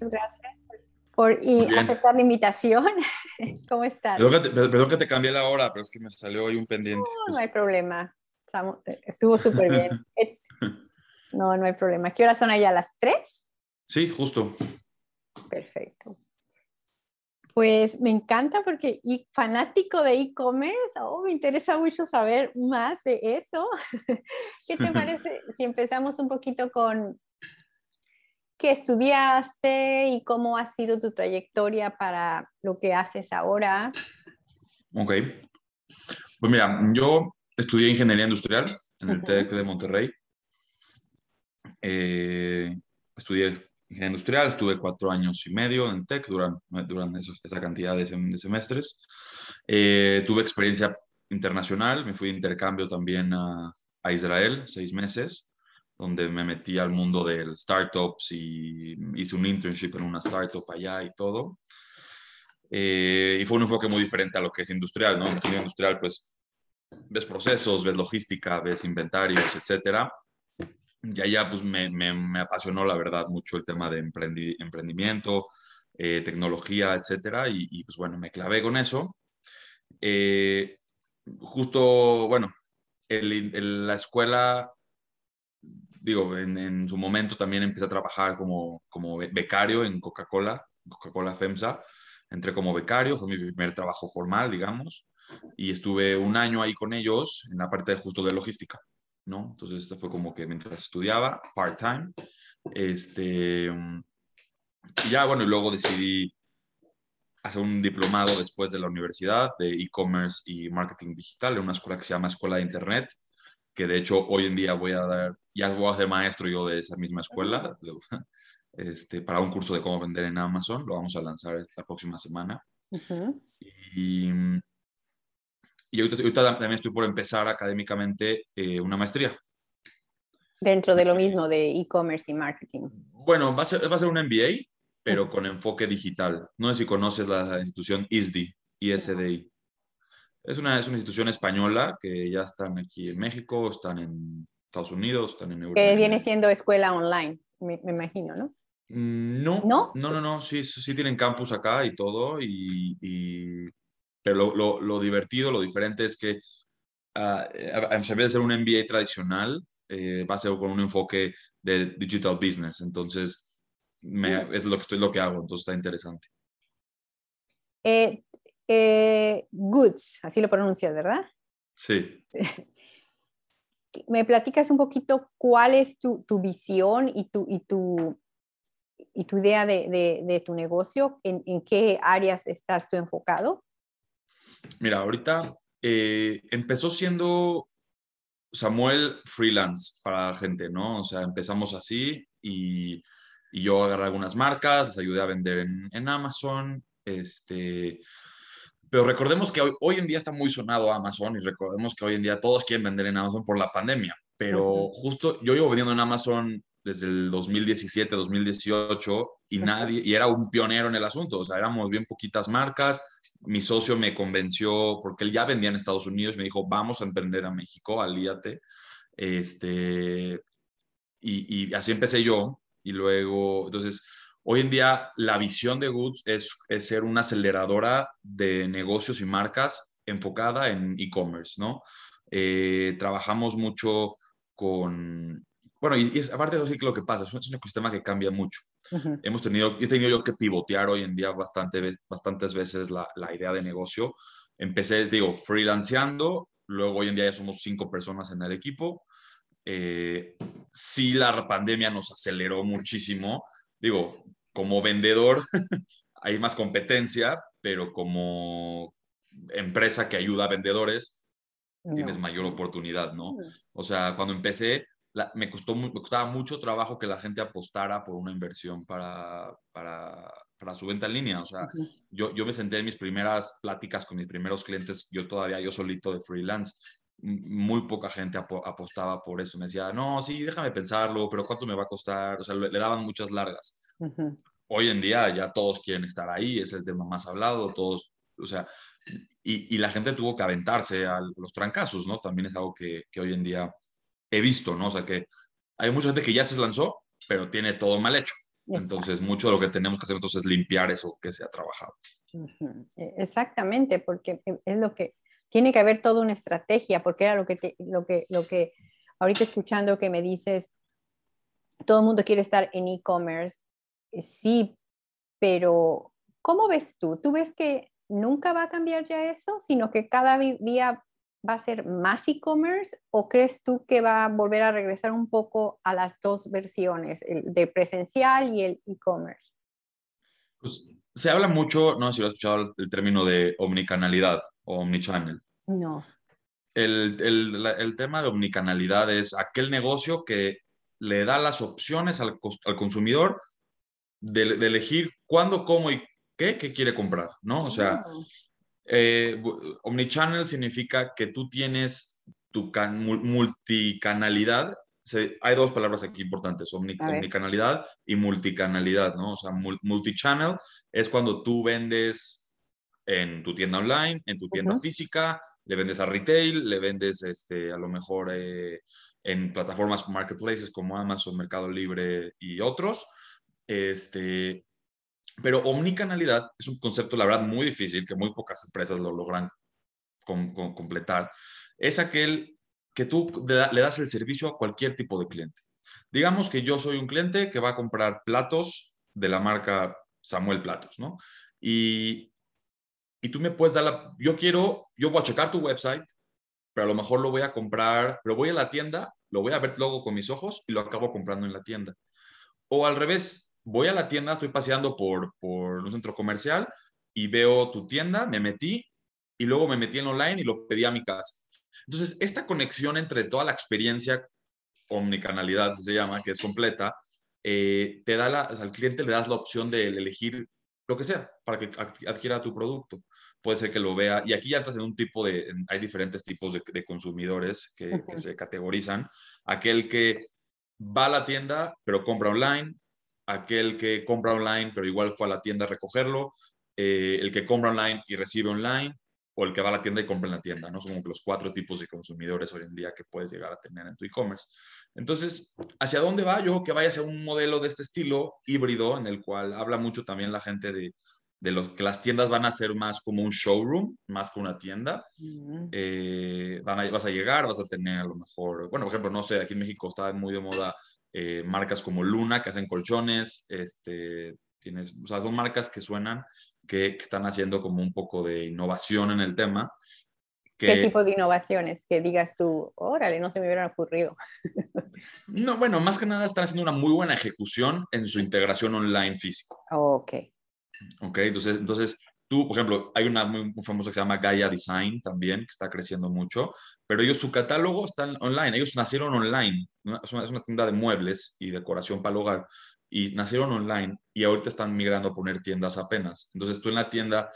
muchas gracias por y aceptar la invitación. ¿Cómo estás? Perdón que, te, cambié la hora, pero es que me salió ahí un pendiente. No, no hay problema. estuvo súper bien. No, no hay problema. ¿Qué horas son allá? ¿Las tres? Sí, justo. Perfecto. Pues me encanta porque y fanático de e-commerce, oh, me interesa mucho saber más de eso. ¿Qué te parece si empezamos un poquito con qué estudiaste y cómo ha sido tu trayectoria para lo que haces ahora? Ok. Pues mira, yo estudié ingeniería industrial en el TEC de Monterrey. Eh, estudié ingeniería industrial, estuve cuatro años y medio en el TEC durante, durante esa cantidad de, semestres. Eh, tuve experiencia internacional, me fui de intercambio también a, a, Israel, seis meses, donde me metí al mundo del startups y hice un internship en una startup allá y todo. Eh, y fue un enfoque muy diferente a lo que es industrial, ¿no? En ingeniería industrial, pues, ves procesos, ves logística, ves inventarios, etcétera y allá pues me, me, apasionó la verdad mucho el tema de emprendimiento, eh, tecnología, etcétera, y, pues bueno, me clavé con eso. Eh, justo, bueno, en la escuela, digo, en, en, su momento también empecé a trabajar como, como becario en Coca-Cola, Coca-Cola FEMSA, entré como becario, fue mi primer trabajo formal, digamos, y estuve un año ahí con ellos en la parte justo de logística. ¿no? Entonces, esto fue como que mientras estudiaba, part-time, este, y ya, bueno, y luego decidí hacer un diplomado después de la universidad de e-commerce y marketing digital en una escuela que se llama Escuela de Internet, que de hecho hoy en día voy a dar, ya voy a ser maestro yo de esa misma escuela, este, para un curso de cómo vender en Amazon, lo vamos a lanzar la próxima semana. Y y ahorita, también estoy por empezar académicamente eh, una maestría. Dentro de lo mismo de e-commerce y marketing. Bueno, va a, ser, va a ser un MBA, pero con enfoque digital. No sé si conoces la institución ISDI, ISDI. Es una, es una institución española que ya están aquí en México, están en Estados Unidos, están en Europa. Que viene siendo escuela online, me, imagino, ¿no? Mm, no, no, no, no, no, sí, sí tienen campus acá y todo, y, y pero lo, lo, divertido, lo diferente es que uh, en vez de ser un MBA tradicional, eh, va a ser con un enfoque de digital business. Entonces, me, mm. es lo que, estoy, lo que hago, entonces está interesante. Eh, eh, goods, así lo pronuncias, ¿verdad? Sí. ¿Me platicas un poquito cuál es tu, tu visión y tu, y tu, y tu idea de, de, de tu negocio? ¿En, ¿En, qué áreas estás tú enfocado? Mira, ahorita eh, empezó siendo Samuel freelance para la gente, ¿no? O sea, empezamos así y, yo agarré algunas marcas, les ayudé a vender en, Amazon, este, pero recordemos que hoy, en día está muy sonado Amazon y recordemos que hoy en día todos quieren vender en Amazon por la pandemia, pero justo yo llevo vendiendo en Amazon desde el 2017, 2018 y nadie, y era un pionero en el asunto, o sea, éramos bien poquitas marcas, mi socio me convenció, porque él ya vendía en Estados Unidos, me dijo, vamos a emprender a México, alíate. Este, y, así empecé yo. Y luego, entonces, hoy en día la visión de Goods es, es ser una aceleradora de negocios y marcas enfocada en e-commerce, ¿no? Eh, trabajamos mucho con, bueno, y, es, aparte de lo que pasa, es un ecosistema que cambia mucho. Hemos tenido, he tenido yo que pivotear hoy en día bastante, bastantes veces la, la idea de negocio. Empecé, digo, freelanceando, luego hoy en día ya somos cinco personas en el equipo. Eh, sí, la pandemia nos aceleró muchísimo. Digo, como vendedor hay más competencia, pero como empresa que ayuda a vendedores, tienes mayor oportunidad, ¿no? O sea, cuando empecé, me, costó, me costaba mucho trabajo que la gente apostara por una inversión para, para, para su venta en línea. O sea, yo, yo me senté en mis primeras pláticas con mis primeros clientes, yo todavía, yo solito de freelance, muy poca gente apostaba por eso. Me decía, no, sí, déjame pensarlo, pero ¿cuánto me va a costar? O sea, le, daban muchas largas. Hoy en día ya todos quieren estar ahí, es el tema más hablado, todos, o sea, y, y la gente tuvo que aventarse a los trancazos, ¿no? También es algo que, que hoy en día he visto, ¿no? O sea, que hay mucha gente que ya se lanzó, pero tiene todo mal hecho. Entonces, mucho de lo que tenemos que hacer nosotros es limpiar eso que se ha trabajado. E, exactamente, porque e, es lo que tiene que haber toda una estrategia, porque era lo que, lo que, lo que ahorita escuchando que me dices, todo el mundo quiere estar en e-commerce, eh, sí, pero ¿cómo ves tú? ¿Tú ves que nunca va a cambiar ya eso, sino que cada día va a ser más e-commerce o crees tú que va a volver a regresar un poco a las dos versiones, el de presencial y el e-commerce? Pues se habla mucho, no sé si lo has escuchado el término de omnicanalidad o omnichannel. No. El, el, el, tema de omnicanalidad es aquel negocio que le da las opciones al, al consumidor de, de, elegir cuándo, cómo y qué, qué quiere comprar, ¿no? O sea, oh. Eh, omnichannel significa que tú tienes tu multicanalidad. hay dos palabras aquí importantes, omnicanalidad y multicanalidad, ¿no? O sea, multichannel es cuando tú vendes en tu tienda online, en tu tienda física, le vendes a retail, le vendes este, a lo mejor eh, en plataformas marketplaces como Amazon, Mercado Libre y otros. Este, pero omnicanalidad es un concepto, la verdad, muy difícil, que muy pocas empresas lo logran completar. Es aquel que tú le das el servicio a cualquier tipo de cliente. Digamos que yo soy un cliente que va a comprar platos de la marca Samuel Platos, ¿no? Y, y tú me puedes dar la... Yo quiero, yo voy a checar tu website, pero a lo mejor lo voy a comprar, pero voy a la tienda, lo voy a ver luego con mis ojos y lo acabo comprando en la tienda. O al revés, voy a la tienda, estoy paseando por, por un centro comercial y veo tu tienda, me metí y luego me metí en online y lo pedí a mi casa. Entonces, esta conexión entre toda la experiencia, omnicanalidad se llama, que es completa, eh, te da al cliente le das la opción de elegir lo que sea para que adquiera tu producto. Puede ser que lo vea, y aquí ya entras en un tipo de, hay diferentes tipos de, consumidores que, que se categorizan. Aquel que va a la tienda, pero compra online, aquel que compra online, pero igual fue a la tienda a recogerlo, eh, el que compra online y recibe online, o el que va a la tienda y compra en la tienda, ¿no? Son como los cuatro tipos de consumidores hoy en día que puedes llegar a tener en tu e-commerce. Entonces, ¿hacia dónde va? Yo que vaya a ser un modelo de este estilo híbrido, en el cual habla mucho también la gente de, de los que las tiendas van a ser más como un showroom, más que una tienda. Eh, van vas a llegar, vas a tener a lo mejor, bueno, por ejemplo, no sé, aquí en México está muy de moda eh, marcas como Luna, que hacen colchones, este, tienes, o sea, son marcas que suenan, que, están haciendo como un poco de innovación en el tema. ¿Qué tipo de innovaciones? Que digas tú, órale, no se me hubiera ocurrido. no, bueno, más que nada están haciendo una muy buena ejecución en su integración online físico. ok. Ok, entonces, entonces Tú, por ejemplo, hay una muy, famosa que se llama Gaia Design también, que está creciendo mucho, pero ellos, su catálogo está online, ellos nacieron online, es, una, tienda de muebles y decoración para el hogar, y nacieron online y ahorita están migrando a poner tiendas apenas. Entonces tú en la tienda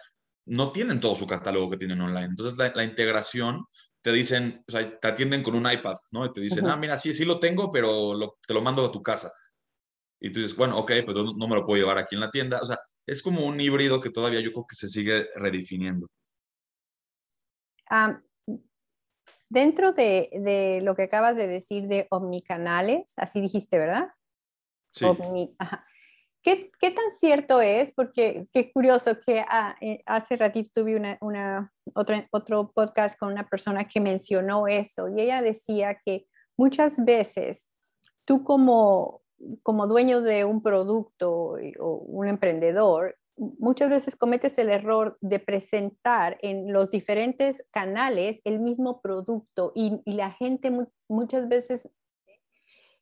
no tienen todo su catálogo que tienen online. Entonces la, integración te dicen, o sea, te atienden con un iPad, ¿no? Y te dicen, ah, mira, sí, sí lo tengo, pero te lo mando a tu casa. Y tú dices, bueno, ok, pero no me lo puedo llevar aquí en la tienda. O sea, es como un híbrido que todavía yo creo que se sigue redefiniendo. dentro de, lo que acabas de decir de omnicanales, así dijiste, ¿verdad? Sí. ¿Qué, tan cierto es? Porque qué curioso que ah, eh, hace ratito tuve una, una, otro, otro podcast con una persona que mencionó eso y ella decía que muchas veces tú como como dueño de un producto o un emprendedor, muchas veces cometes el error de presentar en los diferentes canales el mismo producto y, la gente muchas veces,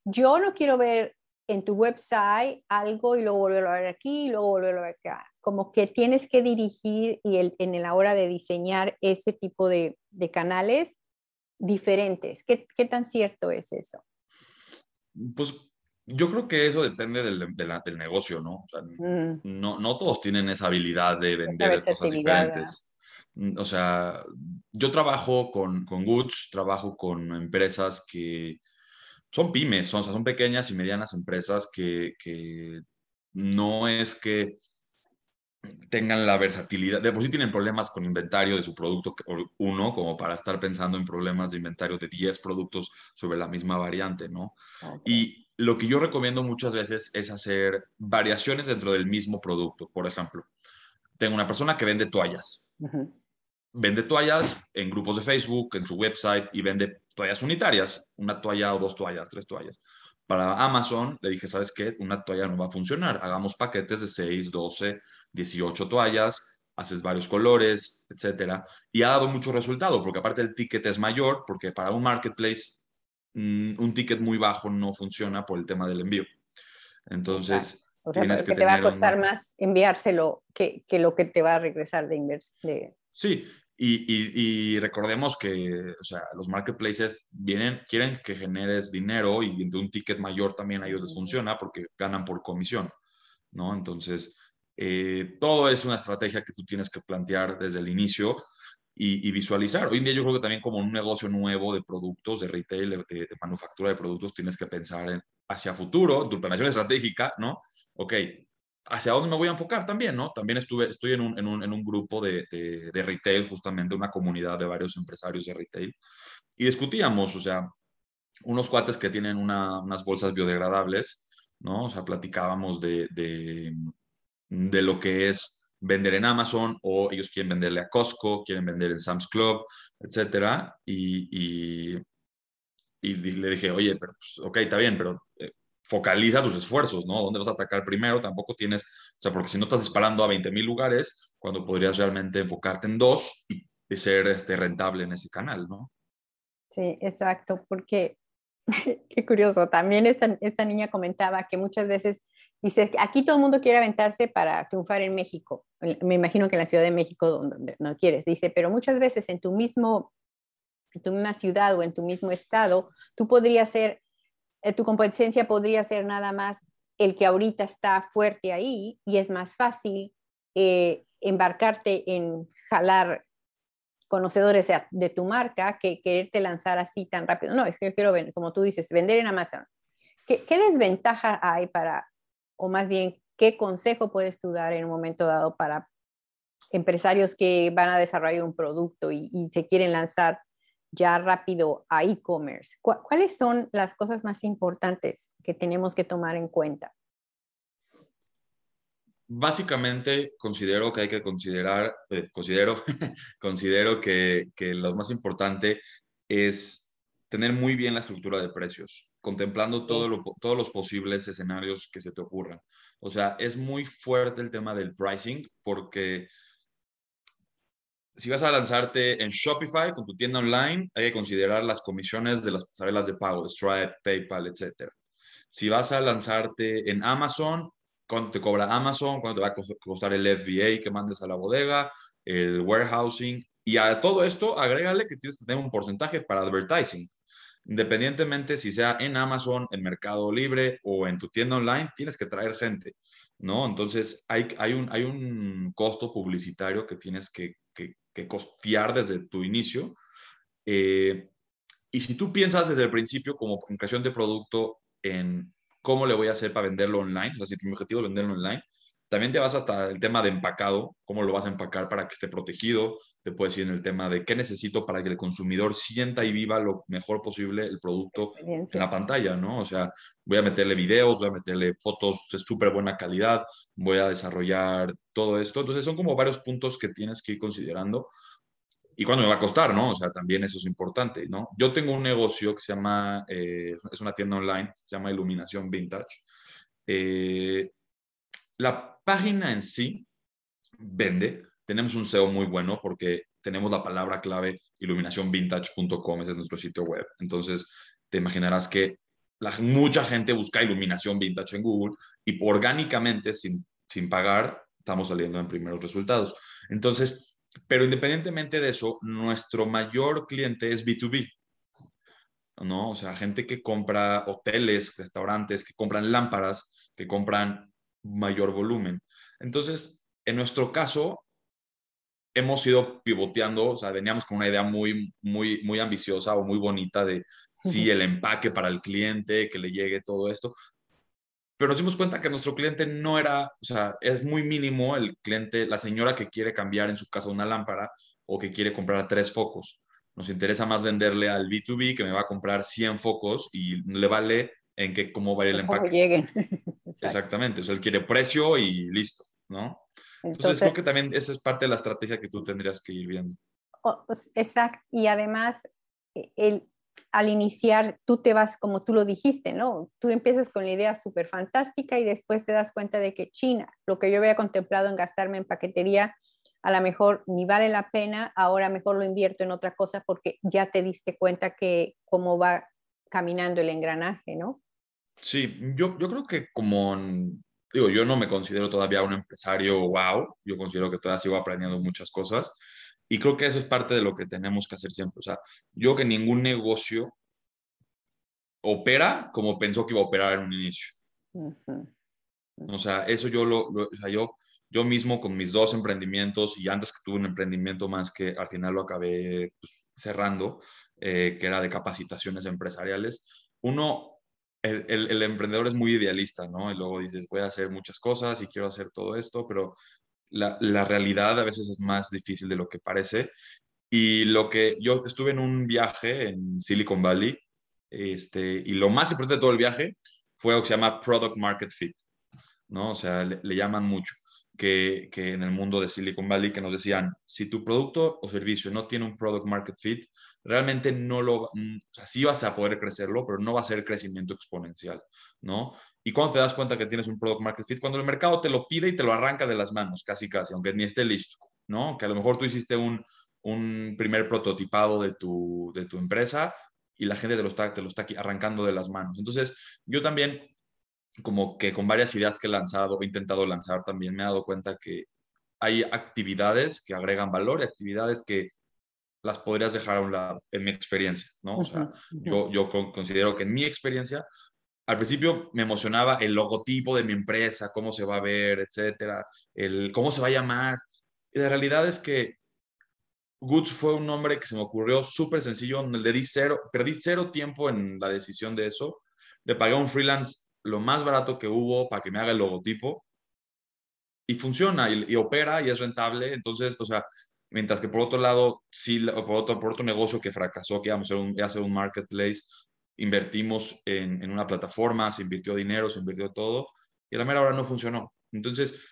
yo no quiero ver en tu website algo y luego volverlo a ver aquí y luego volverlo a ver acá. Como que tienes que dirigir y el, en la hora de diseñar ese tipo de, canales diferentes. ¿Qué, ¿Qué, tan cierto es eso? Pues yo creo que eso depende del, del negocio, ¿no? Mm. ¿no? No todos tienen esa habilidad de vender cosas diferentes. Mm, o sea, yo trabajo con, con Goods, trabajo con empresas que son pymes, son, son pequeñas y medianas empresas que, que no es que tengan la versatilidad, de por sí tienen problemas con inventario de su producto uno, como para estar pensando en problemas de inventario de 10 productos sobre la misma variante, ¿no? Y lo que yo recomiendo muchas veces es hacer variaciones dentro del mismo producto. Por ejemplo, tengo una persona que vende toallas. Vende toallas en grupos de Facebook, en su website y vende toallas unitarias, una toalla o dos toallas, tres toallas. Para Amazon le dije, ¿sabes qué? Una toalla no va a funcionar. Hagamos paquetes de 6, 12, 18 toallas, haces varios colores, etcétera. Y ha dado mucho resultado, porque aparte el ticket es mayor, porque para un marketplace un ticket muy bajo no funciona por el tema del envío. Entonces, o sea, tienes que, te va a costar más enviárselo que, que, lo que te va a regresar de inversión. Sí, y, recordemos que o sea, los marketplaces vienen, quieren que generes dinero y de un ticket mayor también a ellos les funciona porque ganan por comisión, ¿no? Entonces, eh, todo es una estrategia que tú tienes que plantear desde el inicio y, visualizar. Hoy en día yo creo que también como un negocio nuevo de productos, de retail, de, de manufactura de productos, tienes que pensar en, hacia futuro, tu planeación estratégica, ¿no? Ok, hacia dónde me voy a enfocar también, ¿no? También estuve, estoy en un, en un, en un grupo de, de, retail, justamente una comunidad de varios empresarios de retail, y discutíamos, o sea, unos cuates que tienen unas bolsas biodegradables, ¿no? O sea, platicábamos de, de, de, lo que es vender en Amazon o ellos quieren venderle a Costco, quieren vender en Sam's Club, etcétera, y, y, y le dije, oye, pero, pues, ok, está bien, pero eh, focaliza tus esfuerzos, ¿no? ¿Dónde vas a atacar primero? Tampoco tienes, o sea, porque si no estás disparando a 20 mil lugares, cuando podrías realmente enfocarte en dos y, ser este, rentable en ese canal, ¿no? Sí, exacto, porque qué curioso, también esta, esta niña comentaba que muchas veces dice, aquí todo el mundo quiere aventarse para triunfar en México, me imagino que en la Ciudad de México donde no quieres, dice, pero muchas veces en tu mismo en tu misma ciudad o en tu mismo estado, tú podrías ser eh, tu competencia podría ser nada más el que ahorita está fuerte ahí y es más fácil eh, embarcarte en jalar conocedores de, tu marca que quererte lanzar así tan rápido. No, es que yo quiero, como tú dices, vender en Amazon. ¿Qué, desventaja hay para, o más bien, qué consejo puedes tú dar en un momento dado para empresarios que van a desarrollar un producto y se quieren lanzar ya rápido a e-commerce, ¿cuáles son las cosas más importantes que tenemos que tomar en cuenta? Básicamente considero que hay que considerar, eh, considero, considero que, que lo más importante es tener muy bien la estructura de precios, contemplando todo todos los posibles escenarios que se te ocurran. O sea, es muy fuerte el tema del pricing porque si vas a lanzarte en Shopify con tu tienda online, hay que considerar las comisiones de las pasarelas de pago, Stripe, PayPal, etc. Si vas a lanzarte en Amazon, cuánto te cobra Amazon, cuánto te va a costar el FBA que mandes a la bodega, el warehousing. Y a todo esto, agrégale que tienes que tener un porcentaje para advertising. Independientemente si sea en Amazon, en Mercado Libre o en tu tienda online, tienes que traer gente, ¿no? Entonces, hay, un, hay costo publicitario que tienes que, costear desde tu inicio. Eh, y si tú piensas desde el principio como creación de producto en cómo le voy a hacer para venderlo online, o sea, si mi objetivo es venderlo online, también te vas hasta el tema de empacado, cómo lo vas a empacar para que esté protegido, te puedes ir en el tema de qué necesito para que el consumidor sienta y viva lo mejor posible el producto en la pantalla, ¿no? O sea, voy a meterle videos, voy a meterle fotos de súper buena calidad, voy a desarrollar todo esto. Entonces son como varios puntos que tienes que ir considerando. ¿Y cuándo me va a costar, no? O sea, también eso es importante, ¿no? Yo tengo un negocio que se llama, eh, es una tienda online, se llama Iluminación Vintage. Eh, la página en sí vende, tenemos un SEO muy bueno porque tenemos la palabra clave iluminacionvintage.com, ese es nuestro sitio web. Entonces, te imaginarás que la, mucha gente busca iluminación vintage en Google y orgánicamente, sin, sin pagar, estamos saliendo en primeros resultados. Entonces, pero independientemente de eso, nuestro mayor cliente es B2B. ¿no? O sea, gente que compra hoteles, restaurantes, que compran lámparas, que compran mayor volumen. Entonces, en nuestro caso, hemos ido pivoteando, o sea, veníamos con una idea muy, muy, muy ambiciosa o muy bonita de sí, el empaque para el cliente, que le llegue todo esto. Pero nos dimos cuenta que nuestro cliente no era, o sea, es muy mínimo el cliente, la señora que quiere cambiar en su casa una lámpara o que quiere comprar tres focos. Nos interesa más venderle al B2B que me va a comprar 100 focos y le vale en que cómo va el empaque. lleguen. Exactamente, o sea, él quiere precio y listo, ¿no? Entonces, creo que también esa es parte de la estrategia que tú tendrías que ir viendo. Pues, exacto, y además, e, el, al iniciar, tú te vas, como tú lo dijiste, ¿no? Tú empiezas con la idea súper fantástica y después te das cuenta de que China, lo que yo había contemplado en gastarme en paquetería, a lo mejor ni vale la pena, ahora mejor lo invierto en otra cosa porque ya te diste cuenta que cómo va caminando el engranaje, ¿no? Sí, yo, yo creo que como, digo, yo no me considero todavía un empresario wow, yo considero que todavía sigo aprendiendo muchas cosas y creo que eso es parte de lo que tenemos que hacer siempre. O sea, yo que ningún negocio opera como pensó que iba a operar en un inicio. O sea, eso yo lo, o sea, yo yo mismo con mis dos emprendimientos y antes que tuve un emprendimiento más que al final lo acabé pues, cerrando, eh, que era de capacitaciones empresariales, uno, el, el, emprendedor es muy idealista, ¿no? Y luego dices, voy a hacer muchas cosas y quiero hacer todo esto, pero la, la realidad a veces es más difícil de lo que parece. Y lo que yo estuve en un viaje en Silicon Valley, este, y lo más importante de todo el viaje fue lo que se llama Product Market Fit, ¿no? O sea, le llaman mucho que, en el mundo de Silicon Valley que nos decían, si tu producto o servicio no tiene un product market fit, realmente no lo, mm, o sea, vas a poder crecerlo, pero no va a ser crecimiento exponencial, ¿no? Y cuando te das cuenta que tienes un product market fit, cuando el mercado te lo pide y te lo arranca de las manos, casi casi, aunque ni esté listo, ¿no? Que a lo mejor tú hiciste un, un primer prototipado de tu, de tu empresa y la gente te lo, está, te lo está arrancando de las manos. Entonces, yo también como que con varias ideas que he lanzado, he intentado lanzar también, me he dado cuenta que hay actividades que agregan valor y actividades que las podrías dejar a un lado, en mi experiencia, ¿no? O sea, yo, yo considero que en mi experiencia, al principio me emocionaba el logotipo de mi empresa, cómo se va a ver, etcétera, el cómo se va a llamar. Y la realidad es que Goods fue un nombre que se me ocurrió súper sencillo, le di cero, perdí cero tiempo en la decisión de eso. Le pagué a un freelance lo más barato que hubo para que me haga el logotipo y funciona y, opera y es rentable. Entonces, o sea, mientras que por otro lado, sí, por otro, por otro negocio que fracasó, que íbamos a hacer un, marketplace, invertimos en, en, una plataforma, se invirtió dinero, se invirtió todo y a la mera hora no funcionó. Entonces,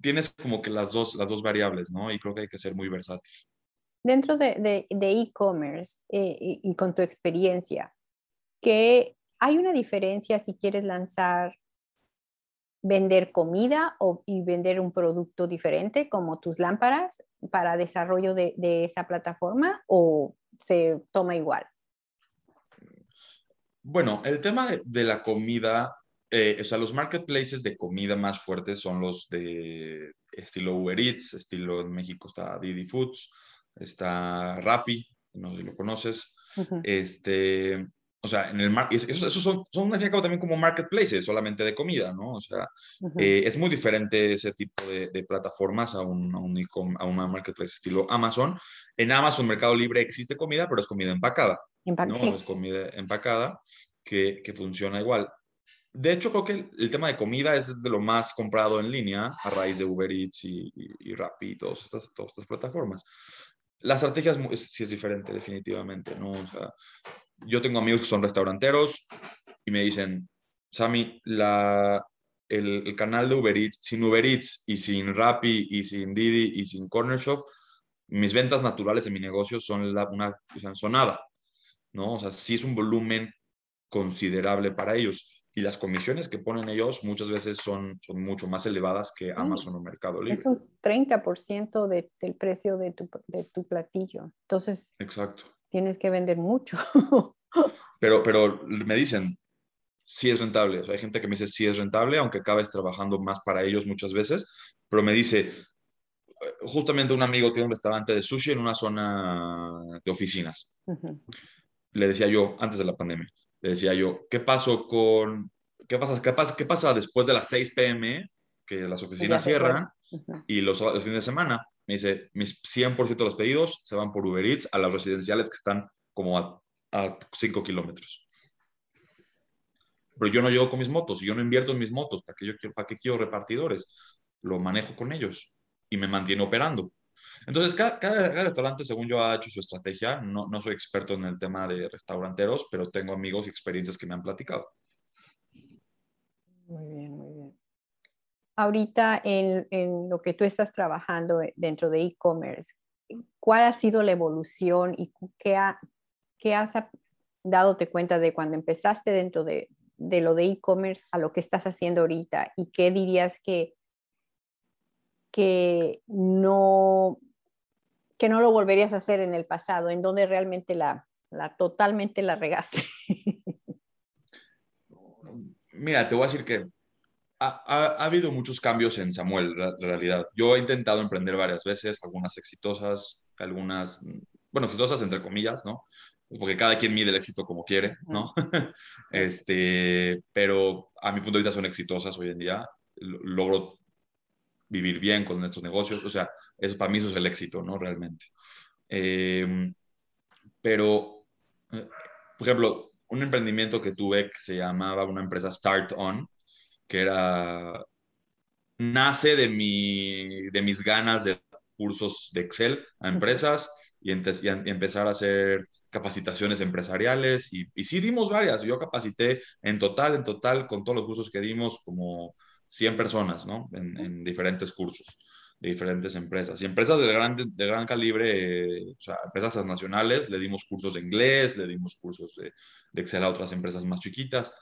tienes como que las dos, las dos variables, ¿no? Y creo que hay que ser muy versátil. Dentro de e-commerce de, eh, y, y, con tu experiencia, ¿qué ¿Hay una diferencia si quieres lanzar, vender comida o, y vender un producto diferente como tus lámparas para desarrollo de, esa plataforma o se toma igual? Bueno, el tema de, la comida, eh, o sea, los marketplaces de comida más fuertes son los de estilo Uber Eats, estilo en México está Didi Foods, está Rappi, no sé si lo conoces. Este, o sea, en el eso, eso son, son también como marketplaces solamente de comida, ¿no? O sea, eh, es muy diferente ese tipo de, de plataformas a un, a, un, a una marketplace estilo Amazon. En Amazon Mercado Libre existe comida, pero es comida empacada. ¿no? Es comida empacada que, que, funciona igual. De hecho, creo que el, tema de comida es de lo más comprado en línea a raíz de Uber Eats y, y, Rappi y todas estas, todas estas plataformas. La estrategia es, sí es diferente, definitivamente, ¿no? O sea, yo tengo amigos que son restauranteros y me dicen, Sammy, la, el, canal de Uber Eats, sin Uber Eats y sin Rappi y sin Didi y sin Corner Shop, mis ventas naturales de mi negocio son la, una, son nada, ¿no? O sea, sí es un volumen considerable para ellos. Y las comisiones que ponen ellos muchas veces son, son mucho más elevadas que Amazon o Mercado Libre. Es un 30% de, del precio de tu, de tu platillo. Entonces, Exacto tienes que vender mucho. pero, pero me dicen, sí es rentable. hay gente que me dice, sí es rentable, aunque acabes trabajando más para ellos muchas veces, pero me dice, justamente un amigo tiene un restaurante de sushi en una zona de oficinas. Le decía yo, antes de la pandemia, le decía yo, ¿qué pasó con, qué pasa, qué pasa, qué pasa después de las 6 pm, que las oficinas cierran, y los, los fines de semana? Me dice, mis 100% de los pedidos se van por Uber Eats a las residenciales que están como a, 5 kilómetros. Pero yo no llego con mis motos, yo no invierto en mis motos, ¿para qué, yo, ¿para qué quiero repartidores? Lo manejo con ellos y me mantiene operando. Entonces, cada, cada, restaurante, según yo, ha hecho su estrategia. No, no soy experto en el tema de restauranteros, pero tengo amigos y experiencias que me han platicado. Muy bien, muy bien. Ahorita en, en lo que tú estás trabajando dentro de e-commerce, ¿cuál ha sido la evolución y qué, ha, qué has dadote cuenta de cuando empezaste dentro de, de lo de e-commerce a lo que estás haciendo ahorita? ¿Y qué dirías que, que, no, que no lo volverías a hacer en el pasado? ¿En donde realmente la, la totalmente la regaste? Mira, te voy a decir que ha, ha, habido muchos cambios en Samuel, en realidad. Yo he intentado emprender varias veces, algunas exitosas, algunas, bueno, exitosas entre comillas, ¿no? Porque cada quien mide el éxito como quiere, ¿no? este, pero a mi punto de vista son exitosas hoy en día. Logro vivir bien con estos negocios, o sea, eso para mí eso es el éxito, ¿no? Realmente. Eh, pero, por ejemplo, un emprendimiento que tuve que se llamaba una empresa Start On, que era, nace de, mi, de mis ganas de cursos de Excel a empresas y, empezar a hacer capacitaciones empresariales y, y, sí dimos varias. Yo capacité en total, en total, con todos los cursos que dimos, como 100 personas, ¿no? En, en diferentes cursos de diferentes empresas. Y empresas de gran, de gran calibre, o sea, empresas transnacionales, le dimos cursos de inglés, le dimos cursos de, de Excel a otras empresas más chiquitas.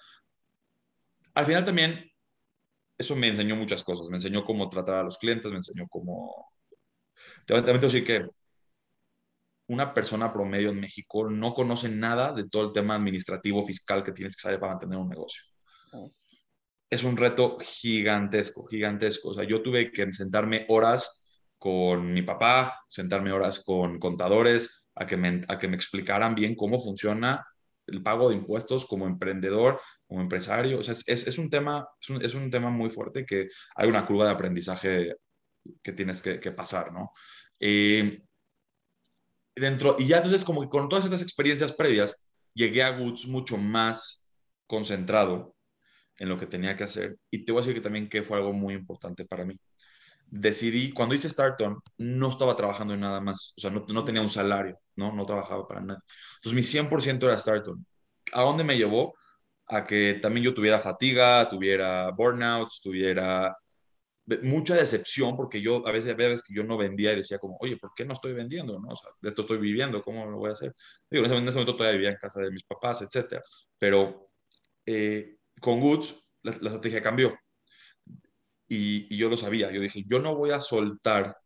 Al final también eso me enseñó muchas cosas. Me enseñó cómo tratar a los clientes, me enseñó cómo... También te decir que una persona promedio en México no conoce nada de todo el tema administrativo fiscal que tienes que saber para mantener un negocio. Es un reto gigantesco, gigantesco. O sea, yo tuve que sentarme horas con mi papá, sentarme horas con contadores, a que a que me explicaran bien cómo funciona el pago de impuestos como emprendedor, como empresario. O sea, es, es un, tema, es un, es, un, tema muy fuerte que hay una curva de aprendizaje que tienes que, que pasar, ¿no? Eh, dentro, y ya entonces como que con todas estas experiencias previas, llegué a Goods mucho más concentrado en lo que tenía que hacer. Y te voy a decir que también que fue algo muy importante para mí. Decidí, cuando hice Starton, no estaba trabajando en nada más, o sea, no, no tenía un salario, ¿no? No trabajaba para nada. Entonces mi 100% era Starton. ¿A dónde me llevó? A que también yo tuviera fatiga, tuviera burnouts, tuviera mucha decepción, porque yo a veces, a veces que yo no vendía y decía como, oye, ¿por qué no estoy vendiendo? ¿no? O sea, de esto estoy viviendo, ¿cómo lo voy a hacer? Digo, en ese, momento todavía vivía en casa de mis papás, etcétera. Pero eh, con Goods la, la, estrategia cambió. Y, y, yo lo sabía. Yo dije, yo no voy a soltar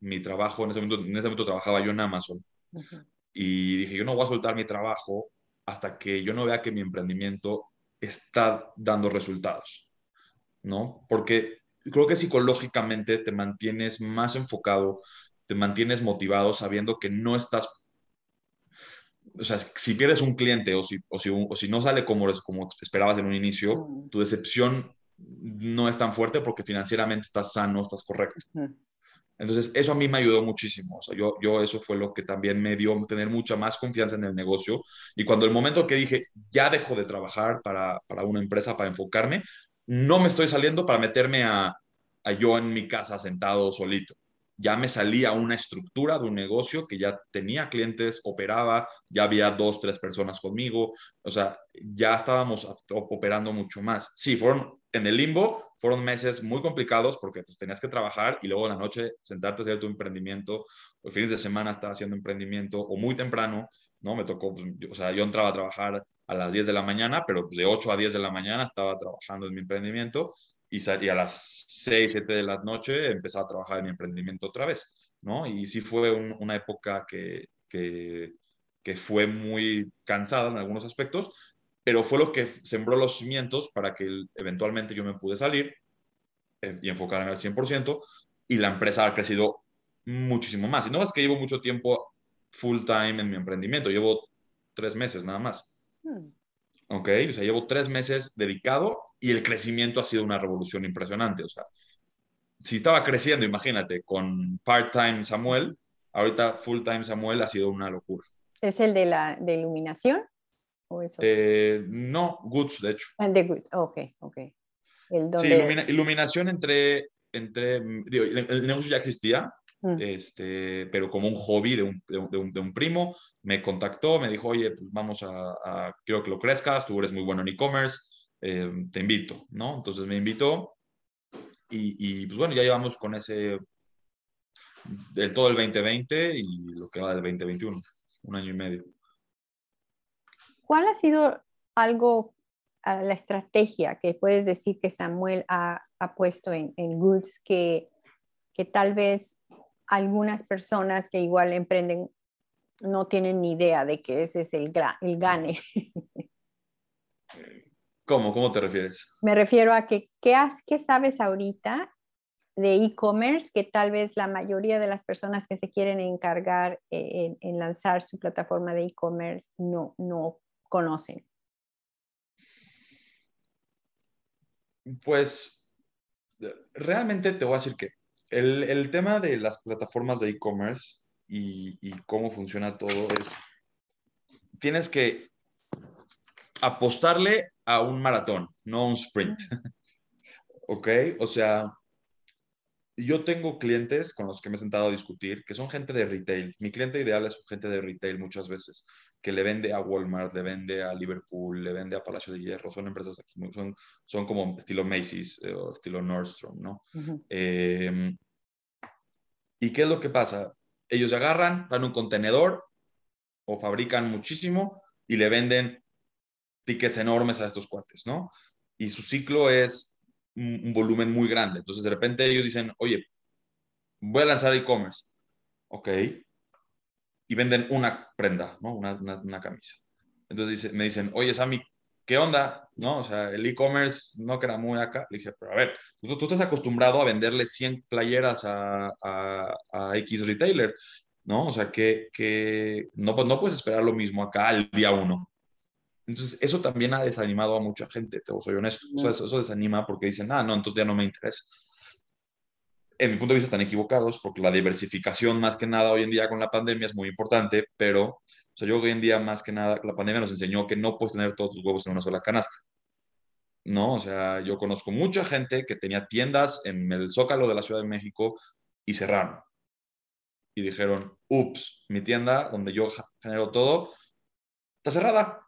mi trabajo. En ese momento, en ese momento trabajaba yo en Amazon. Uh -huh. Y dije, yo no voy a soltar mi trabajo hasta que yo no vea que mi emprendimiento está dando resultados, ¿no? Porque creo que psicológicamente te mantienes más enfocado, te mantienes motivado sabiendo que no estás, o sea, si pierdes un cliente o si, o si, o si no sale como, como esperabas en un inicio, mm. tu decepción no es tan fuerte porque financieramente estás sano, estás correcto. Entonces, eso a mí me ayudó muchísimo. O sea, yo, yo eso fue lo que también me dio tener mucha más confianza en el negocio. Y cuando el momento que dije, ya dejo de trabajar para, para una empresa, para enfocarme, no me estoy saliendo para meterme a, a, yo en mi casa sentado solito. Ya me salía una estructura de un negocio que ya tenía clientes, operaba, ya había dos, tres personas conmigo. O sea, ya estábamos operando mucho más. Sí, fueron en el limbo, fueron meses muy complicados porque pues, tenías que trabajar y luego en la noche sentarte a hacer tu emprendimiento, o fines de semana estar haciendo emprendimiento, o muy temprano, ¿no? Me tocó, pues, o sea, yo entraba a trabajar a las 10 de la mañana, pero pues, de 8 a 10 de la mañana estaba trabajando en mi emprendimiento y, y a las 6, 7 de la noche empezaba a trabajar en mi emprendimiento otra vez, ¿no? Y sí fue un, una época que, que, que fue muy cansada en algunos aspectos, pero fue lo que sembró los cimientos para que eventualmente yo me pude salir eh, y enfocarme al 100% y la empresa ha crecido muchísimo más. Y no es que llevo mucho tiempo full time en mi emprendimiento, llevo tres meses nada más. Hmm. Ok, o sea, llevo tres meses dedicado y el crecimiento ha sido una revolución impresionante. O sea, si estaba creciendo, imagínate, con part-time Samuel, ahorita full-time Samuel ha sido una locura. ¿Es el de la de iluminación? ¿O eso? Eh, no, Goods, de hecho. Ah, de Goods, ok, ok. El donde... Sí, ilumina, iluminación entre, entre digo, el, el, negocio ya existía, mm. este, pero como un hobby de un, de, un, de un, primo, me contactó, me dijo, oye, pues vamos a, a, quiero que lo crezcas, tú eres muy bueno en e-commerce, eh, te invito, ¿no? Entonces me invitó y, y, pues bueno, ya llevamos con ese, del todo el 2020 y lo que va del 2021, un año y medio. ¿Cuál ha sido algo, la estrategia que puedes decir que Samuel ha, ha puesto en, en Goods que, que tal vez algunas personas que igual emprenden no tienen ni idea de que ese es el, el gane? ¿Cómo? ¿Cómo te refieres? Me refiero a que, ¿qué, qué sabes ahorita de e-commerce que tal vez la mayoría de las personas que se quieren encargar en, en lanzar su plataforma de e-commerce no, no conocen? Pues realmente te voy a decir que el, el tema de las plataformas de e-commerce y, y, cómo funciona todo es, tienes que apostarle a un maratón, no a un sprint. ¿Ok? O sea, yo tengo clientes con los que me he sentado a discutir que son gente de retail. Mi cliente ideal es gente de retail muchas veces, que le vende a Walmart, le vende a Liverpool, le vende a Palacio de Hierro. Son empresas aquí, son, son como estilo Macy's eh, o estilo Nordstrom, ¿no? eh, ¿Y qué es lo que pasa? Ellos agarran, dan un contenedor o fabrican muchísimo y le venden tickets enormes a estos cuates, ¿no? Y su ciclo es un, volumen muy grande. Entonces, de repente ellos dicen, oye, voy a lanzar e-commerce. Ok. Y venden una prenda, ¿no? Una, una, camisa. Entonces dice, me dicen, oye, Sammy, ¿qué onda? ¿No? O sea, el e-commerce no queda muy acá. Le dije, pero a ver, tú, tú, estás acostumbrado a venderle 100 playeras a, a, a X retailer, ¿no? O sea, que, que no, pues no puedes esperar lo mismo acá al día uno. Entonces, eso también ha desanimado a mucha gente, te soy honesto. eso, desanima porque dicen, ah, no, entonces ya no me interesa. En mi punto de vista están equivocados porque la diversificación más que nada hoy en día con la pandemia es muy importante, pero o sea, yo hoy en día más que nada la pandemia nos enseñó que no puedes tener todos tus huevos en una sola canasta. No, o sea, yo conozco mucha gente que tenía tiendas en el Zócalo de la Ciudad de México y cerraron. Y dijeron, ups, mi tienda donde yo genero todo está cerrada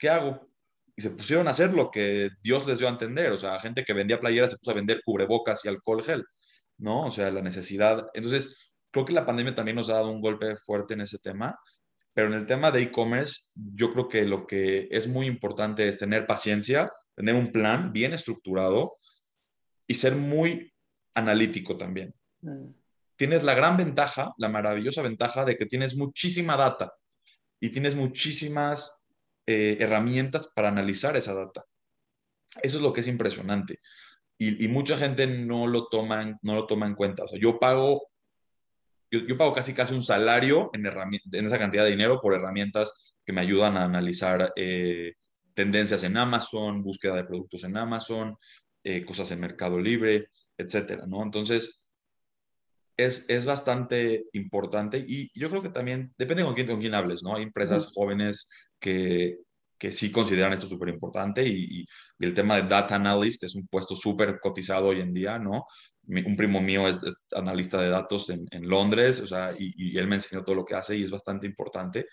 ¿qué hago? Y se pusieron a hacer lo que Dios les dio a entender, o sea, gente que vendía playeras se puso a vender cubrebocas y alcohol gel, ¿no? O sea, la necesidad. Entonces, creo que la pandemia también nos ha dado un golpe fuerte en ese tema, pero en el tema de e-commerce, yo creo que lo que es muy importante es tener paciencia, tener un plan bien estructurado y ser muy analítico también. Mm. Tienes la gran ventaja, la maravillosa ventaja de que tienes muchísima data y tienes muchísimas eh, herramientas para analizar esa data. Eso es lo que es impresionante. Y, mucha gente no lo, toma, no lo toma en cuenta. O sea, yo pago, yo, pago casi casi un salario en, en, esa cantidad de dinero por herramientas que me ayudan a analizar eh, tendencias en Amazon, búsqueda de productos en Amazon, eh, cosas en Mercado Libre, etcétera, ¿no? Entonces, es, es, bastante importante y yo creo que también depende con quién, con quién hables, ¿no? Hay empresas jóvenes que, que sí consideran esto súper importante y, y, el tema de data analyst es un puesto súper cotizado hoy en día, ¿no? un primo mío es, analista de datos en, en Londres, o sea, y, y, él me enseñó todo lo que hace y es bastante importante.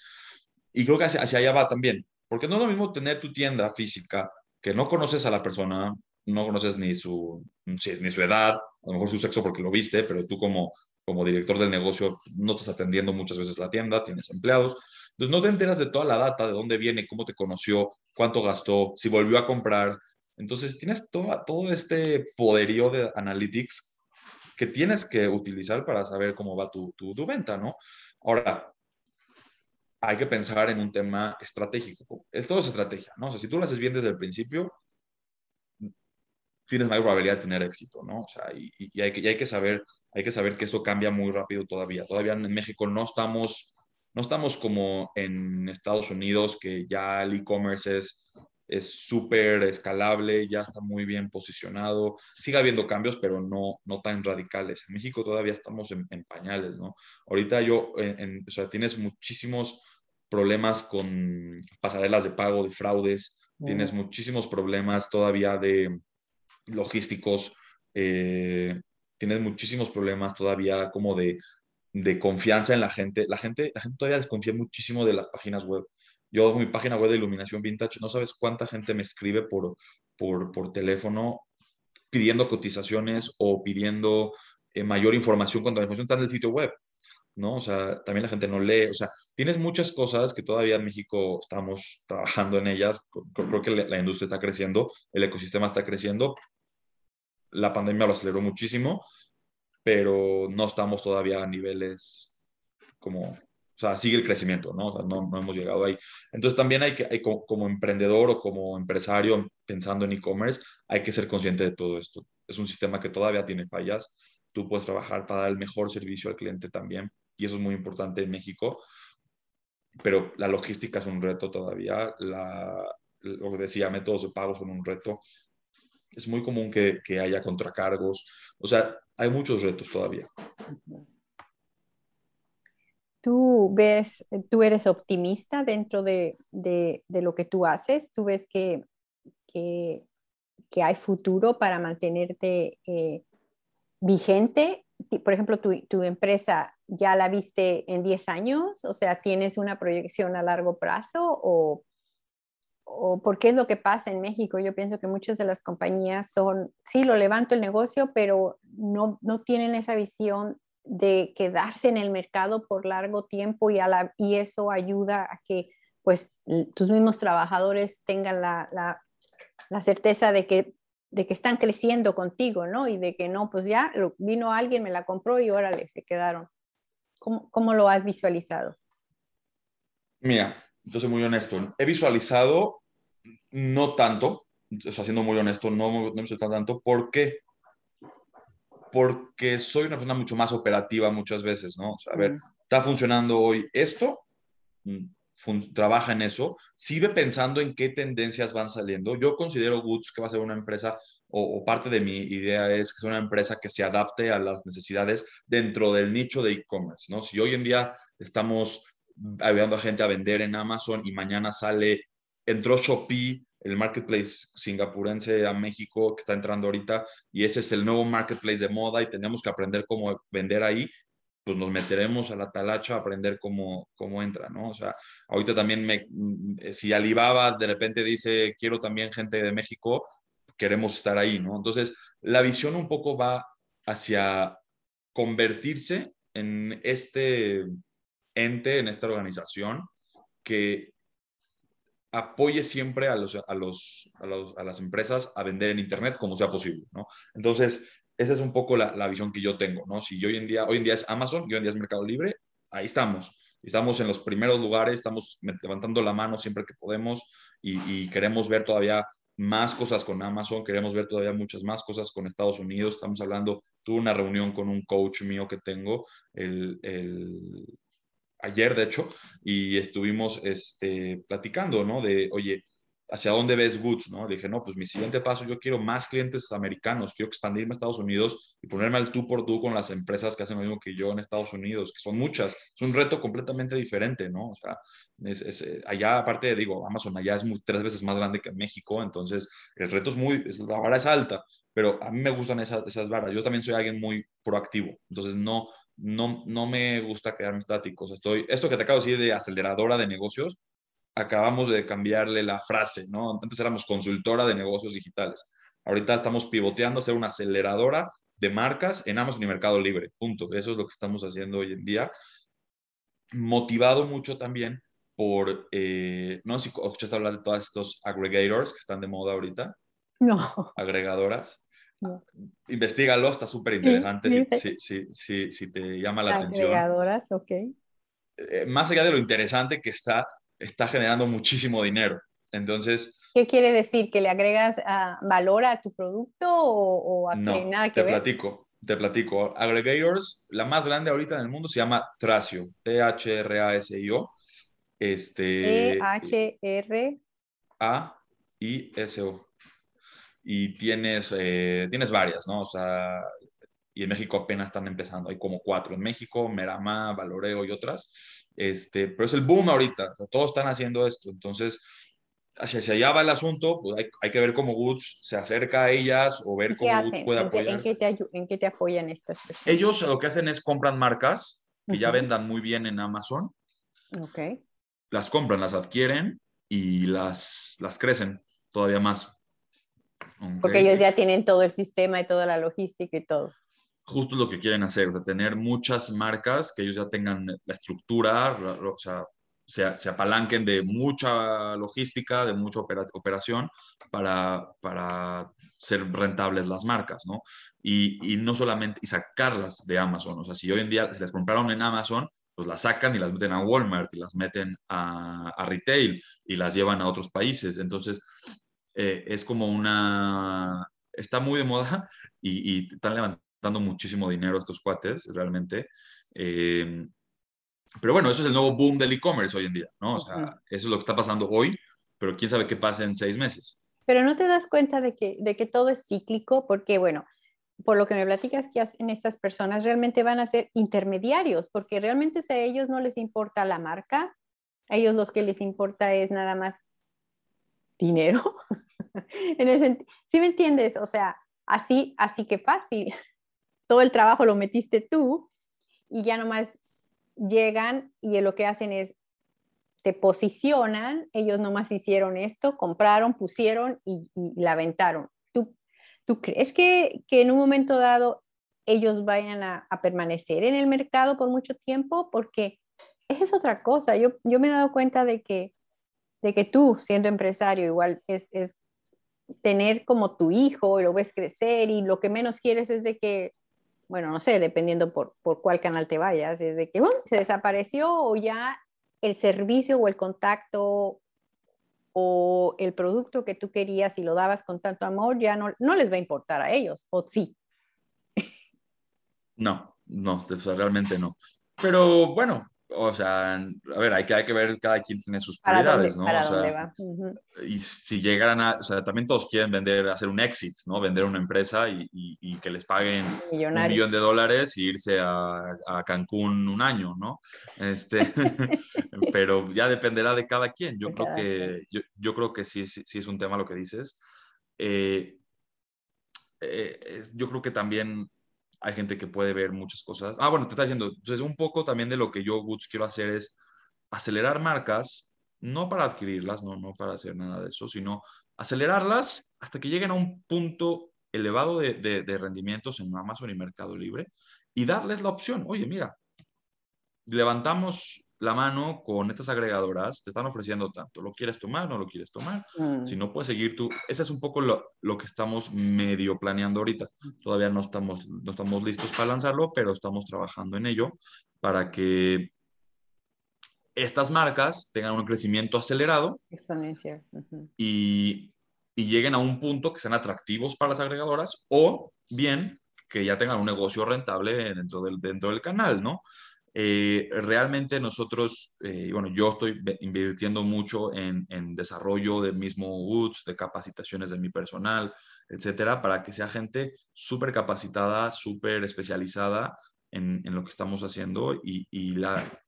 Y creo que hacia, hacia allá va también, porque no es lo mismo tener tu tienda física que no conoces a la persona, no conoces ni su, ni su edad, a lo mejor su sexo porque lo viste, pero tú como, como director del negocio no estás atendiendo muchas veces la tienda, tienes empleados. Entonces no te enteras de toda la data, de dónde viene, cómo te conoció, cuánto gastó, si volvió a comprar. Entonces tienes todo, todo este poderío de analytics que tienes que utilizar para saber cómo va tu, tu, venta, ¿no? Ahora, hay que pensar en un tema estratégico. Todo es estrategia, ¿no? O sea, si tú lo haces bien desde el principio, tienes mayor probabilidad de tener éxito, ¿no? O sea, y, y, hay, que, y hay, que saber, hay que saber que esto cambia muy rápido todavía. Todavía en México no estamos no estamos como en Estados Unidos, que ya el e-commerce es súper escalable, ya está muy bien posicionado. Sigue habiendo cambios, pero no, no tan radicales. En México todavía estamos en, pañales, ¿no? Ahorita yo, o sea, tienes muchísimos problemas con pasarelas de pago, de fraudes, tienes muchísimos problemas todavía de logísticos, eh, tienes muchísimos problemas todavía como de de confianza en la gente. La gente, la gente todavía desconfía muchísimo de las páginas web. Yo, mi página web de iluminación vintage, no sabes cuánta gente me escribe por, por, por teléfono pidiendo cotizaciones o pidiendo eh, mayor información cuando la información está en el sitio web. ¿no? O sea, también la gente no lee, o sea, tienes muchas cosas que todavía en México estamos trabajando en ellas, creo que la industria está creciendo, el ecosistema está creciendo, la pandemia lo aceleró muchísimo, pero no estamos todavía a niveles como, o sea, sigue el crecimiento, ¿no? O sea, no, hemos llegado ahí. Entonces también hay que, como emprendedor o como empresario pensando en e-commerce, hay que ser consciente de todo esto. Es un sistema que todavía tiene fallas, tú puedes trabajar para dar el mejor servicio al cliente también, y eso es muy importante en México, pero la logística es un reto todavía, la, lo que decía, métodos de pago son un reto, es muy común que, haya contracargos, o sea, hay muchos retos todavía. ¿Tú ves, tú eres optimista dentro de, de, de lo que tú haces? ¿Tú ves que, que, que hay futuro para mantenerte eh, vigente por ejemplo, tu, tu, empresa ya la viste en 10 años, o sea, tienes una proyección a largo plazo o, o por qué es lo que pasa en México. Yo pienso que muchas de las compañías son, sí, lo levanto el negocio, pero no, no tienen esa visión de quedarse en el mercado por largo tiempo y, a la, y eso ayuda a que pues tus mismos trabajadores tengan la, la, la certeza de que de que están creciendo contigo, ¿no? Y de que no, pues ya vino alguien, me la compró y órale, se quedaron. ¿Cómo, cómo lo has visualizado? Mira, soy muy honesto. He visualizado no tanto, o sea, siendo muy honesto, no, no me visualizado tanto. ¿Por qué? Porque soy una persona mucho más operativa muchas veces, ¿no? O sea, a ver, está funcionando hoy esto, mm, trabaja en eso, sigue pensando en qué tendencias van saliendo. Yo considero Goods que va a ser una empresa, o, parte de mi idea es que sea una empresa que se adapte a las necesidades dentro del nicho de e-commerce, ¿no? Si hoy en día estamos ayudando a gente a vender en Amazon y mañana sale, entró Shopee, el marketplace singapurense a México que está entrando ahorita, y ese es el nuevo marketplace de moda y tenemos que aprender cómo vender ahí pues nos meteremos a la talacha a aprender cómo, cómo entra, ¿no? O sea, ahorita también me, mm, si Alibaba de repente dice, quiero también gente de México, queremos estar ahí, ¿no? Entonces, la visión un poco va hacia convertirse en este ente, en esta organización que apoye siempre a, los, a, los, a, los, a las empresas a vender en Internet como sea posible, ¿no? Entonces, esa es un poco la, la, visión que yo tengo, ¿no? Si hoy en día, hoy en día es Amazon, hoy en día es Mercado Libre, ahí estamos. Estamos en los primeros lugares, estamos levantando la mano siempre que podemos y, queremos ver todavía más cosas con Amazon, queremos ver todavía muchas más cosas con Estados Unidos. Estamos hablando, tuve una reunión con un coach mío que tengo el, el ayer, de hecho, y estuvimos este, platicando, ¿no? De, oye, ¿hacia dónde ves Goods? ¿no? Le dije, no, pues mi siguiente paso, yo quiero más clientes americanos, quiero expandirme a Estados Unidos y ponerme al tú por tú con las empresas que hacen lo mismo que yo en Estados Unidos, que son muchas. Es un reto completamente diferente, ¿no? O sea, eh, allá, aparte, digo, Amazon allá es tres veces más grande que México, entonces el reto es muy, la vara es alta, pero a mí me gustan esas, esas varas. Yo también soy alguien muy proactivo, entonces no, no, no me gusta quedarme estático. O sea, estoy, esto que te acabo de decir de aceleradora de negocios, acabamos de cambiarle la frase, ¿no? Antes éramos consultora de negocios digitales. Ahorita estamos pivoteando a ser una aceleradora de marcas en Amazon y Mercado Libre. Punto. Eso es lo que estamos haciendo hoy en día. Motivado mucho también por, eh, no sé si escuchaste hablar de todos estos aggregators que están de moda ahorita. No. Agregadoras. No. Investígalo, está súper interesante si, te llama la atención. Agregadoras, ok. Eh, más allá de lo interesante que está, está generando muchísimo dinero. Entonces... ¿Qué quiere decir? ¿Que le agregas uh, valor a tu producto o, a no, nada que te platico, te platico. Aggregators, la más grande ahorita en el mundo se llama Tracio, T-H-R-A-S-I-O. Este, T-H-R... A-I-S-O. Y tienes, eh, tienes varias, ¿no? O sea, y en México apenas están empezando. Hay como cuatro en México, Merama, Valoreo y otras. Este, pero es el boom ahorita, todos están haciendo esto. Entonces, hacia, allá va el asunto, pues hay, hay, que ver cómo Goods se acerca a ellas o ver cómo Goods puede apoyar. ¿En qué, te, ¿En qué te apoyan estas personas? Ellos lo que hacen es compran marcas que ya vendan muy bien en Amazon. Ok. Las compran, las adquieren y las, las crecen todavía más. Porque ellos ya tienen todo el sistema y toda la logística y todo. Justo lo que quieren hacer, tener muchas marcas que ellos ya tengan la estructura, o sea, se, apalanquen de mucha logística, de mucha operación para, para ser rentables las marcas, ¿no? Y, y, no solamente, y sacarlas de Amazon, o sea, si hoy en día se les compraron en Amazon, pues las sacan y las meten a Walmart y las meten a, a retail y las llevan a otros países. Entonces, eh, es como una, está muy de moda y, y, están levantando muchísimo dinero estos cuates, realmente. Eh, pero bueno, eso es el nuevo boom del e-commerce hoy en día, ¿no? O sea, eso es lo que está pasando hoy, pero quién sabe qué pasa en seis meses. Pero no te das cuenta de que, de que todo es cíclico, porque bueno, por lo que me platicas que hacen estas personas, realmente van a ser intermediarios, porque realmente a ellos no les importa la marca, a ellos los que les importa es nada más dinero. en el ¿Sí me entiendes? O sea, así, así que fácil. Todo el trabajo lo metiste tú y ya nomás llegan y lo que hacen es te posicionan, ellos nomás hicieron esto, compraron, pusieron y, la aventaron. ¿Tú, tú crees que, que, en un momento dado ellos vayan a, a, permanecer en el mercado por mucho tiempo? Porque esa es otra cosa. Yo, yo me he dado cuenta de que de que tú, siendo empresario, igual es, es tener como tu hijo y lo ves crecer y lo que menos quieres es de que, bueno, no sé, dependiendo por, por cuál canal te vayas, es de que se desapareció o ya el servicio o el contacto o el producto que tú querías y lo dabas con tanto amor, ya no, no les va a importar a ellos, o sí. No, no, realmente no. Pero bueno, o sea, a ver, hay que, hay que ver, cada quien tiene sus prioridades, ¿no? o sea, Y si llegan a, o sea, también todos quieren vender, hacer un exit, ¿no? Vender una empresa y, y, que les paguen un millón de dólares y irse a, a Cancún un año, ¿no? Este, pero ya dependerá de cada quien. Yo creo que, yo, yo, creo que sí, sí, sí, es un tema lo que dices. Eh, eh, yo creo que también hay gente que puede ver muchas cosas. Ah, bueno, te está diciendo, entonces un poco también de lo que yo, Woods, quiero hacer es acelerar marcas, no para adquirirlas, no, no para hacer nada de eso, sino acelerarlas hasta que lleguen a un punto elevado de rendimientos en Amazon y Mercado Libre y darles la opción, oye, mira, levantamos la mano con estas agregadoras, te están ofreciendo tanto, ¿lo quieres tomar? ¿No lo quieres tomar? Si mm. no, puedes seguir tú. Ese es un poco lo, lo, que estamos medio planeando ahorita. Todavía no estamos, no estamos listos para lanzarlo, pero estamos trabajando en ello para que estas marcas tengan un crecimiento acelerado Exponencial. y, y lleguen a un punto que sean atractivos para las agregadoras o bien que ya tengan un negocio rentable dentro del, dentro del canal, ¿no? Eh, realmente nosotros, eh, bueno, yo estoy invirtiendo mucho en, desarrollo del mismo Woods, de capacitaciones de mi personal, etcétera, para que sea gente súper capacitada, súper especializada en, lo que estamos haciendo y, y, la,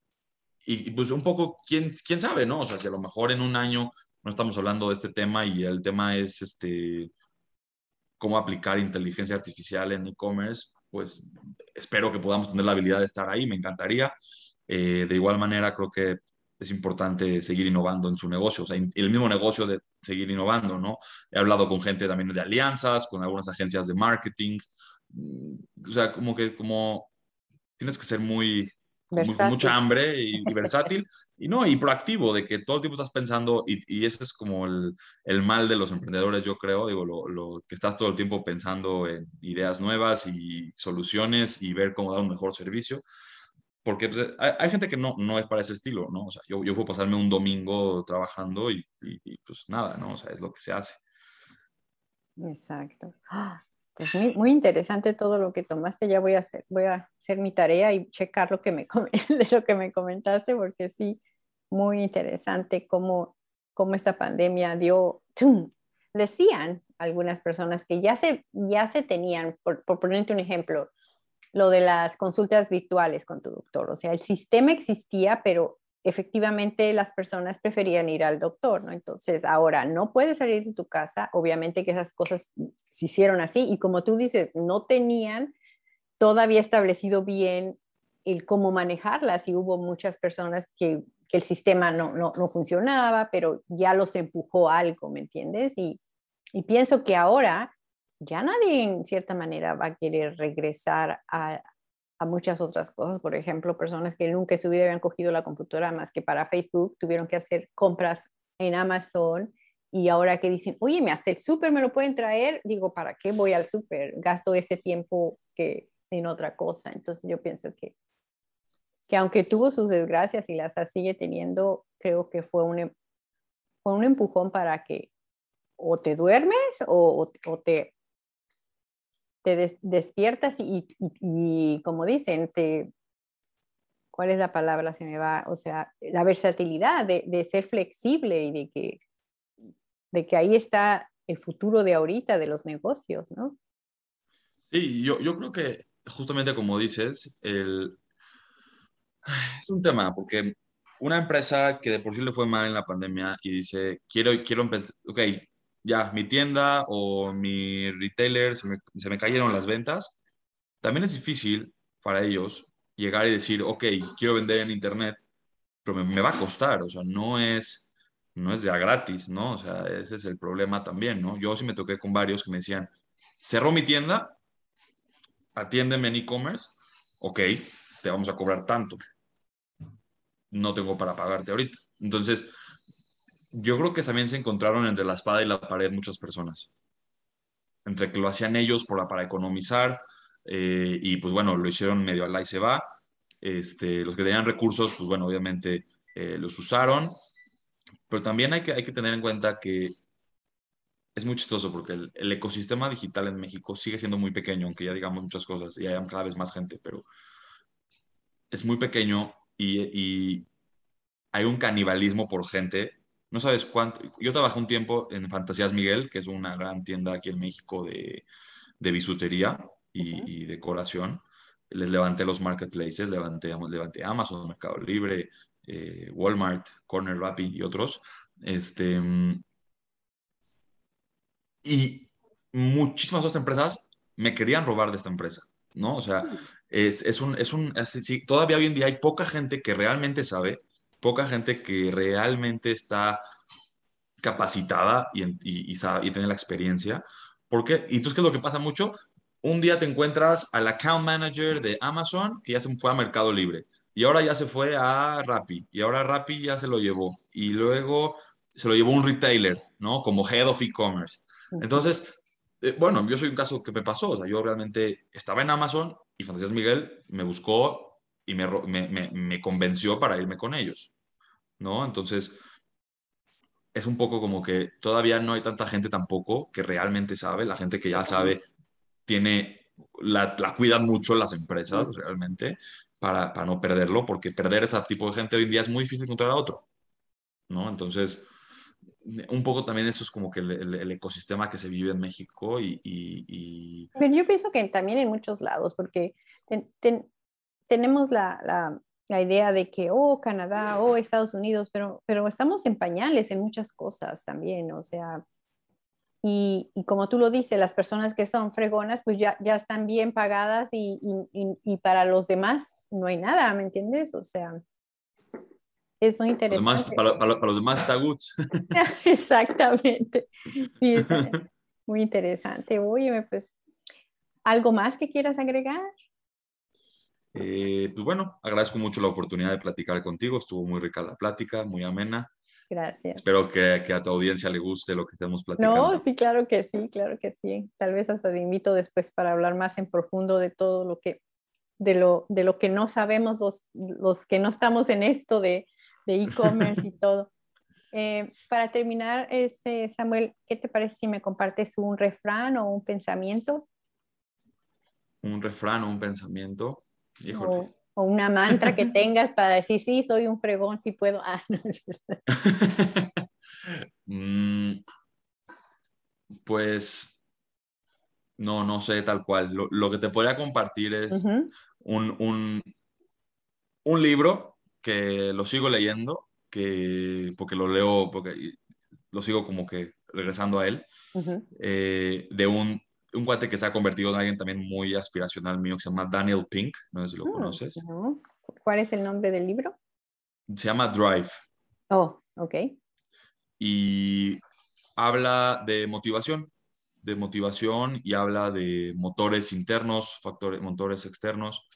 y pues un poco, ¿quién, quién sabe, ¿no? O sea, si a lo mejor en un año no estamos hablando de este tema y el tema es este, cómo aplicar inteligencia artificial en e-commerce, pues espero que podamos tener la habilidad de estar ahí, me encantaría. Eh, de igual manera, creo que es importante seguir innovando en su negocio, o sea, el mismo negocio de seguir innovando, ¿no? He hablado con gente también de alianzas, con algunas agencias de marketing, mm, o sea, como que como tienes que ser muy, mucha hambre y, versátil, y no, y proactivo, de que todo el tiempo estás pensando, y, y ese es como el, el, mal de los emprendedores, yo creo, digo, lo, lo, que estás todo el tiempo pensando en ideas nuevas y soluciones y ver cómo dar un mejor servicio, porque pues, hay, hay, gente que no, no es para ese estilo, ¿no? O sea, yo, yo puedo pasarme un domingo trabajando y, y, pues nada, ¿no? O sea, es lo que se hace. Exacto. Es pues, muy, muy, interesante todo lo que tomaste. Ya voy a hacer, voy a hacer mi tarea y checar lo que me, de lo que me comentaste, porque sí, muy interesante cómo, cómo esta pandemia dio. Decían algunas personas que ya se, ya se tenían, por, por ponerte un ejemplo, lo de las consultas virtuales con tu doctor. O sea, el sistema existía, pero efectivamente las personas preferían ir al doctor, ¿no? Entonces, ahora no puedes salir de tu casa, obviamente que esas cosas se hicieron así y como tú dices, no tenían todavía establecido bien el cómo manejarlas y hubo muchas personas que, el sistema no, no, no, funcionaba, pero ya los empujó algo, ¿me entiendes? Y Y pienso que ahora ya nadie en cierta manera va a querer regresar a, a muchas otras cosas. Por ejemplo, personas que nunca en su vida habían cogido la computadora más que para Facebook, tuvieron que hacer compras en Amazon y ahora que dicen, oye, me hasta el súper me lo pueden traer, digo, ¿para qué voy al súper? Gasto ese tiempo que en otra cosa. Entonces yo pienso que, que aunque tuvo sus desgracias y las sigue teniendo, creo que fue un, em, fue un empujón para que o te duermes o, o te te despiertas y, como dicen, te, ¿cuál es la palabra? Se me va, o sea, la versatilidad de, ser flexible y de que, de que ahí está el futuro de ahorita de los negocios, ¿no? Sí, yo, yo creo que justamente como dices, el... es un tema, porque una empresa que de por sí le fue mal en la pandemia y dice, quiero, quiero, ok, ya mi tienda o mi retailer se me, se me cayeron las ventas, también es difícil para ellos llegar y decir, ok, quiero vender en internet, pero me, va a costar, o sea, no es, no es de a gratis, ¿no? O sea, ese es el problema también, ¿no? Yo sí me toqué con varios que me decían, cerró mi tienda, atiéndeme en e-commerce, ok, te vamos a cobrar tanto. No tengo para pagarte ahorita. Entonces, yo creo que también se encontraron entre la espada y la pared muchas personas. Entre que lo hacían ellos por, para economizar eh, y pues bueno, lo hicieron medio al y se va. Este, los que tenían recursos, pues bueno, obviamente eh, los usaron. Pero también hay que, hay que tener en cuenta que es muy chistoso porque el, ecosistema digital en México sigue siendo muy pequeño, aunque ya digamos muchas cosas y hay cada vez más gente, pero es muy pequeño y, y hay un canibalismo por gente no sabes cuánto. Yo trabajé un tiempo en Fantasías Miguel, que es una gran tienda aquí en México de, de bisutería y, decoración. Les levanté los marketplaces, levanté, levanté Amazon, Mercado Libre, eh, Walmart, Corner Rappi y otros. Este, y muchísimas otras empresas me querían robar de esta empresa, ¿no? O sea, es, es un, es un, todavía hoy en día hay poca gente que realmente sabe poca gente que realmente está capacitada y, y, y, tiene la experiencia. ¿Por qué? Y entonces, ¿qué es lo que pasa mucho? Un día te encuentras al account manager de Amazon que ya se fue a Mercado Libre y ahora ya se fue a Rappi y ahora Rappi ya se lo llevó y luego se lo llevó un retailer, ¿no? Como head of e-commerce. Entonces, eh, bueno, yo soy un caso que me pasó, o sea, yo realmente estaba en Amazon y Fantasías Miguel me buscó y me, me, me, convenció para irme con ellos, ¿no? Entonces, es un poco como que todavía no hay tanta gente tampoco que realmente sabe, la gente que ya sabe tiene, la, la cuidan mucho las empresas realmente para, para, no perderlo, porque perder ese tipo de gente hoy en día es muy difícil encontrar a otro, ¿no? Entonces, un poco también eso es como que el, ecosistema que se vive en México y... y, Pero yo pienso que también en muchos lados, porque tenemos la, idea de que, oh, Canadá, oh, Estados Unidos, pero, pero estamos en pañales en muchas cosas también, o sea, y, como tú lo dices, las personas que son fregonas, pues ya, ya están bien pagadas y, para los demás no hay nada, ¿me entiendes? O sea, es muy interesante. para, los demás está good. Exactamente. Sí, muy interesante. Oye, pues, ¿algo más que quieras agregar? Eh, pues bueno, agradezco mucho la oportunidad de platicar contigo. Estuvo muy rica la plática, muy amena. Gracias. Espero que, que, a tu audiencia le guste lo que estamos platicando. No, sí, claro que sí, claro que sí. Tal vez hasta te invito después para hablar más en profundo de todo lo que, de lo, de lo que no sabemos los, los que no estamos en esto de e-commerce y todo. Eh, para terminar, este, Samuel, ¿qué te parece si me compartes un refrán o un pensamiento? Un refrán o un pensamiento. O, una mantra que tengas para decir, sí, soy un fregón, sí puedo. Ah, mm, pues no, no sé tal cual. Lo, que te podría compartir es un, un, un, libro que lo sigo leyendo, que, porque lo leo, porque lo sigo como que regresando a él, eh, de un un guate que se ha convertido en alguien también muy aspiracional mío que se llama Daniel Pink, no sé si lo ah, conoces. ¿Cuál es el nombre del libro? Se llama Drive. Oh, ok. Y habla de motivación, de motivación y habla de motores internos, factores, motores externos.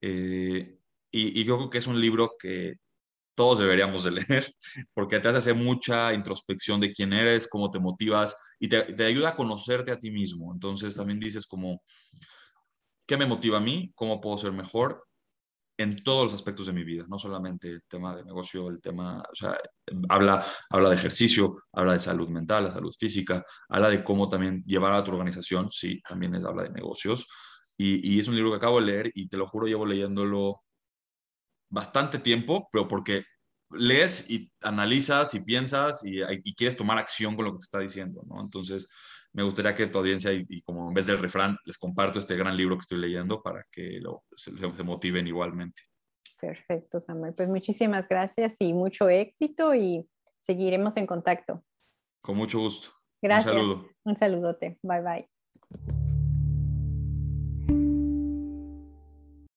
Eh, y, yo creo que es un libro que todos deberíamos de leer, porque te hace mucha introspección de quién eres, cómo te motivas y te, te, ayuda a conocerte a ti mismo. Entonces también dices como, ¿qué me motiva a mí? ¿Cómo puedo ser mejor? en todos los aspectos de mi vida, no solamente el tema de negocio, el tema, o sea, habla, habla de ejercicio, habla de salud mental, la salud física, habla de cómo también llevar a tu organización, sí, también es, habla de negocios. Y, y, es un libro que acabo de leer y te lo juro, llevo leyéndolo bastante tiempo, pero porque lees y analizas y piensas y, y quieres tomar acción con lo que te está diciendo, ¿no? Entonces, me gustaría que tu audiencia, y, como en vez del refrán, les comparto este gran libro que estoy leyendo para que lo, se, se, motiven igualmente. Perfecto, Samuel. Pues muchísimas gracias y mucho éxito y seguiremos en contacto. Con mucho gusto. Gracias. Un saludo. Un saludote. Bye bye.